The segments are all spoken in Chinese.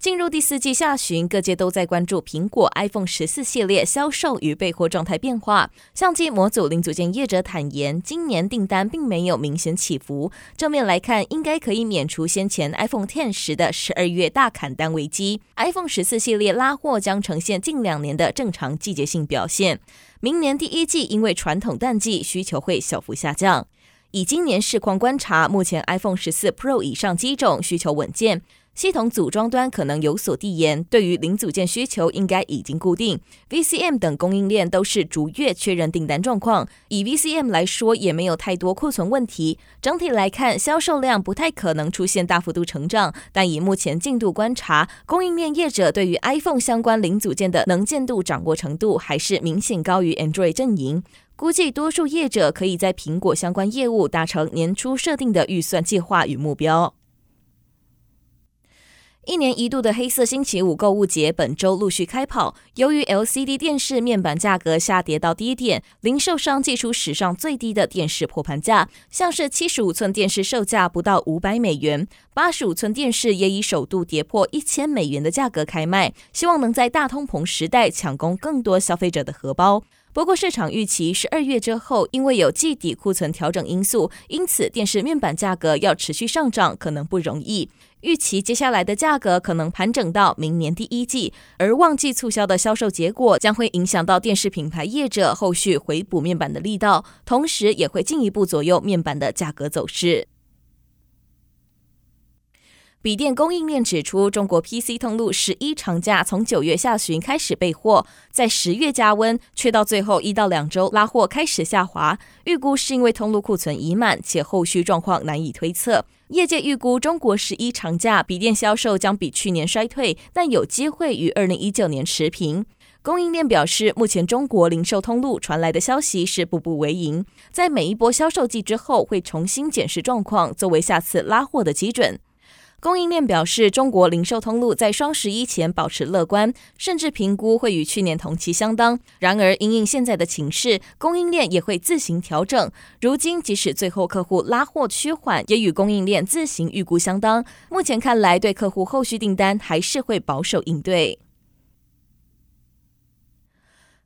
进入第四季下旬，各界都在关注苹果 iPhone 十四系列销售与备货状态变化。相机模组零组件业者坦言，今年订单并没有明显起伏。正面来看，应该可以免除先前 iPhone Ten 时的十二月大砍单危机。iPhone 十四系列拉货将呈现近两年的正常季节性表现。明年第一季因为传统淡季，需求会小幅下降。以今年市况观察，目前 iPhone 十四 Pro 以上机种需求稳健。系统组装端可能有所递延，对于零组件需求应该已经固定。VCM 等供应链都是逐月确认订单状况，以 VCM 来说也没有太多库存问题。整体来看，销售量不太可能出现大幅度成长，但以目前进度观察，供应链业者对于 iPhone 相关零组件的能见度掌握程度还是明显高于 Android 阵营。估计多数业者可以在苹果相关业务达成年初设定的预算计划与目标。一年一度的黑色星期五购物节本周陆续开跑，由于 LCD 电视面板价格下跌到低点，零售商祭出史上最低的电视破盘价，像是七十五寸电视售价不到五百美元，八十五寸电视也以首度跌破一千美元的价格开卖，希望能在大通膨时代抢攻更多消费者的荷包。不过，市场预期十二月之后，因为有季底库存调整因素，因此电视面板价格要持续上涨可能不容易。预期接下来的价格可能盘整到明年第一季，而旺季促销的销售结果将会影响到电视品牌业者后续回补面板的力道，同时也会进一步左右面板的价格走势。笔电供应链指出，中国 PC 通路十一长假从九月下旬开始备货，在十月加温，却到最后一到两周拉货开始下滑。预估是因为通路库存已满，且后续状况难以推测。业界预估，中国十一长假笔电销售将比去年衰退，但有机会与二零一九年持平。供应链表示，目前中国零售通路传来的消息是步步为营，在每一波销售季之后会重新检视状况，作为下次拉货的基准。供应链表示，中国零售通路在双十一前保持乐观，甚至评估会与去年同期相当。然而，因应现在的情势，供应链也会自行调整。如今，即使最后客户拉货趋缓，也与供应链自行预估相当。目前看来，对客户后续订单还是会保守应对。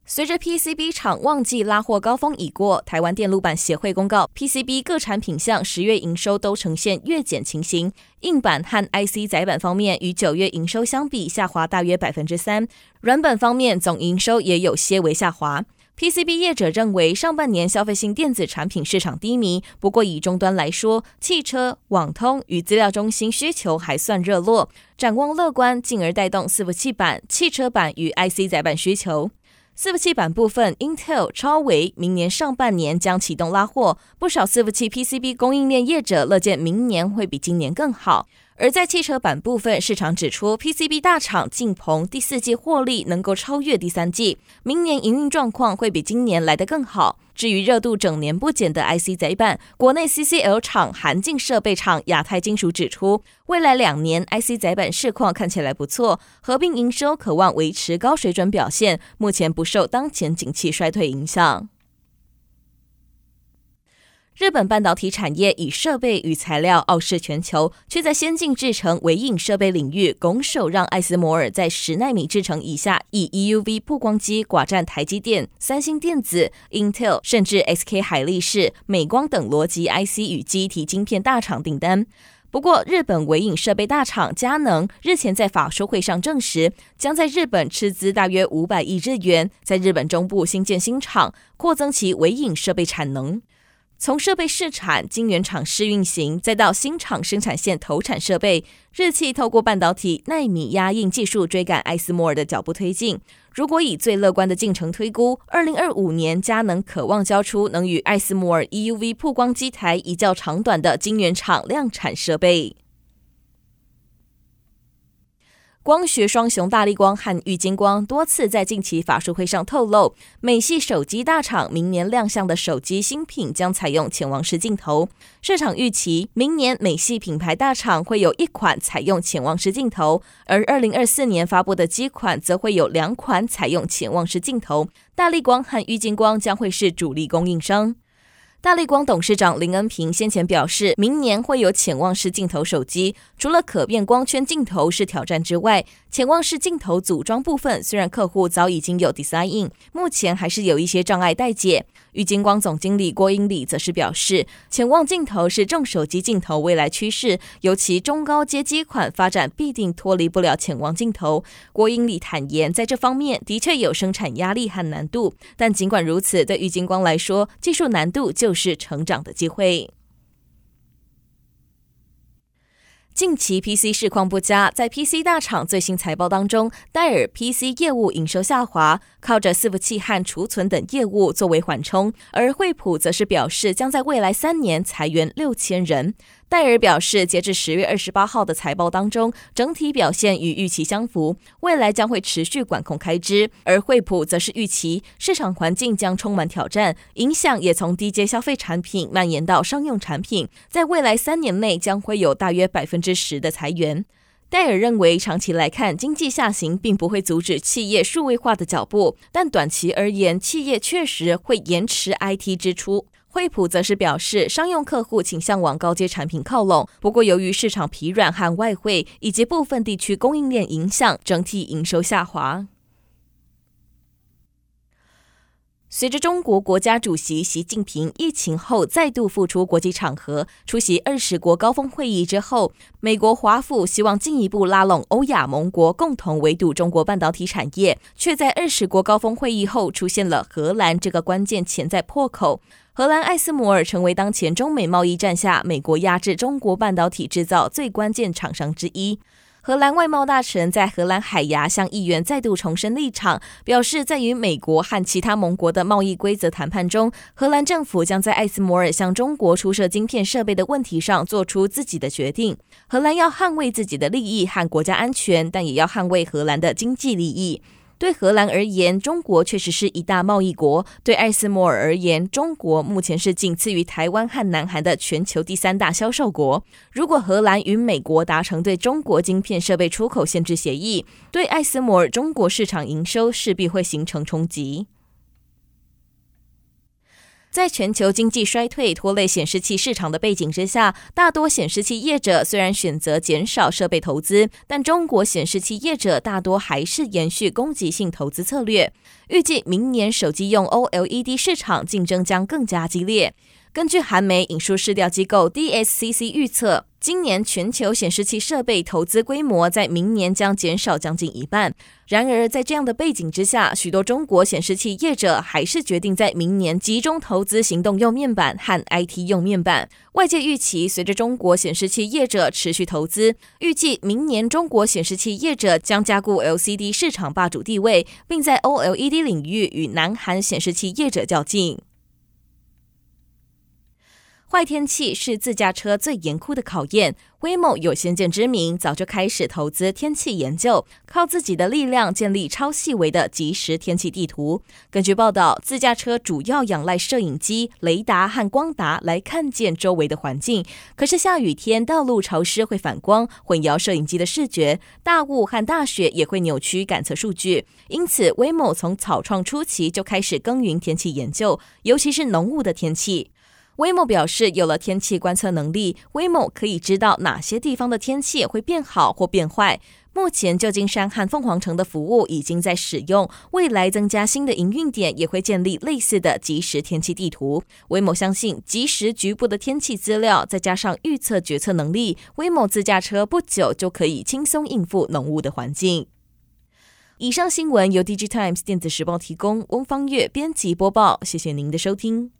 随着 PCB 厂旺季拉货高峰已过，台湾电路板协会公告，PCB 各产品项十月营收都呈现月减情形。硬板和 IC 载板方面，与九月营收相比下滑大约百分之三。软板方面，总营收也有些微下滑。PCB 业者认为，上半年消费性电子产品市场低迷，不过以终端来说，汽车、网通与资料中心需求还算热络，展望乐观，进而带动伺服器板、汽车板与 IC 载板需求。伺服器板部分，Intel、超维明年上半年将启动拉货，不少伺服器 PCB 供应链业者乐见明年会比今年更好。而在汽车板部分，市场指出 PCB 大厂进鹏第四季获利能够超越第三季，明年营运状况会比今年来得更好。至于热度整年不减的 IC 载板，国内 CCL 厂韩进设备厂亚太金属指出，未来两年 IC 载板市况看起来不错，合并营收渴望维持高水准表现，目前不受当前景气衰退影响。日本半导体产业以设备与材料傲视全球，却在先进制程微影设备领域拱手让艾斯摩尔在十奈米制程以下以 EUV 曝光机寡占台积电、三星电子、Intel 甚至 SK 海力士、美光等逻辑 IC 与记忆体晶片大厂订单。不过，日本微影设备大厂佳能日前在法说会上证实，将在日本斥资大约五百亿日元，在日本中部新建新厂，扩增其微影设备产能。从设备试产、晶圆厂试运行，再到新厂生产线投产设备，日企透过半导体纳米压印技术追赶艾斯摩尔的脚步推进。如果以最乐观的进程推估，二零二五年佳能渴望交出能与艾斯摩尔 EUV 曝光机台一较长短的晶圆厂量产设备。光学双雄大力光和玉晶光多次在近期法说会上透露，美系手机大厂明年亮相的手机新品将采用潜望式镜头。市场预期明年美系品牌大厂会有一款采用潜望式镜头，而二零二四年发布的机款则会有两款采用潜望式镜头。大力光和玉晶光将会是主力供应商。大力光董事长林恩平先前表示，明年会有潜望式镜头手机。除了可变光圈镜头是挑战之外，潜望式镜头组装部分虽然客户早已经有 design，目前还是有一些障碍待解。玉金光总经理郭英礼则是表示，潜望镜头是众手机镜头未来趋势，尤其中高阶机款发展必定脱离不了潜望镜头。郭英礼坦言，在这方面的确有生产压力和难度，但尽管如此，对玉金光来说，技术难度就是成长的机会。近期 PC 市况不佳，在 PC 大厂最新财报当中，戴尔 PC 业务营收下滑，靠着伺服器和储存等业务作为缓冲，而惠普则是表示将在未来三年裁员六千人。戴尔表示，截至十月二十八号的财报当中，整体表现与预期相符，未来将会持续管控开支。而惠普则是预期市场环境将充满挑战，影响也从低阶消费产品蔓延到商用产品，在未来三年内将会有大约百分之十的裁员。戴尔认为，长期来看，经济下行并不会阻止企业数位化的脚步，但短期而言，企业确实会延迟 IT 支出。惠普则是表示，商用客户倾向往高阶产品靠拢，不过由于市场疲软和外汇以及部分地区供应链影响，整体营收下滑。随着中国国家主席习近平疫情后再度复出国际场合，出席二十国高峰会议之后，美国华府希望进一步拉拢欧亚盟国，共同围堵中国半导体产业，却在二十国高峰会议后出现了荷兰这个关键潜在破口。荷兰艾斯摩尔成为当前中美贸易战下美国压制中国半导体制造最关键厂商之一。荷兰外贸大臣在荷兰海牙向议员再度重申立场，表示在与美国和其他盟国的贸易规则谈判中，荷兰政府将在艾斯摩尔向中国出售晶片设备的问题上做出自己的决定。荷兰要捍卫自己的利益和国家安全，但也要捍卫荷兰的经济利益。对荷兰而言，中国确实是一大贸易国；对艾斯摩尔而言，中国目前是仅次于台湾和南韩的全球第三大销售国。如果荷兰与美国达成对中国晶片设备出口限制协议，对艾斯摩尔中国市场营收势必会形成冲击。在全球经济衰退拖累显示器市场的背景之下，大多显示器业者虽然选择减少设备投资，但中国显示器业者大多还是延续攻击性投资策略。预计明年手机用 OLED 市场竞争将更加激烈。根据韩媒引述市调机构 DSCC 预测，今年全球显示器设备投资规模在明年将减少将近一半。然而，在这样的背景之下，许多中国显示器业者还是决定在明年集中投资行动用面板和 IT 用面板。外界预期，随着中国显示器业者持续投资，预计明年中国显示器业者将加固 LCD 市场霸主地位，并在 OLED 领域与南韩显示器业者较劲。坏天气是自驾车最严酷的考验。威某有先见之明，早就开始投资天气研究，靠自己的力量建立超细微的即时天气地图。根据报道，自驾车主要仰赖摄影机、雷达和光达来看见周围的环境。可是下雨天，道路潮湿会反光，混淆摄影机的视觉；大雾和大雪也会扭曲感测数据。因此威某从草创初期就开始耕耘天气研究，尤其是浓雾的天气。Waymo 表示，有了天气观测能力，Waymo 可以知道哪些地方的天气会变好或变坏。目前，旧金山和凤凰城的服务已经在使用，未来增加新的营运点，也会建立类似的即时天气地图。Waymo 相信，即时局部的天气资料，再加上预测决策能力，Waymo 自驾车不久就可以轻松应付浓雾的环境。以上新闻由 DigiTimes 电子时报提供，翁方月编辑播报，谢谢您的收听。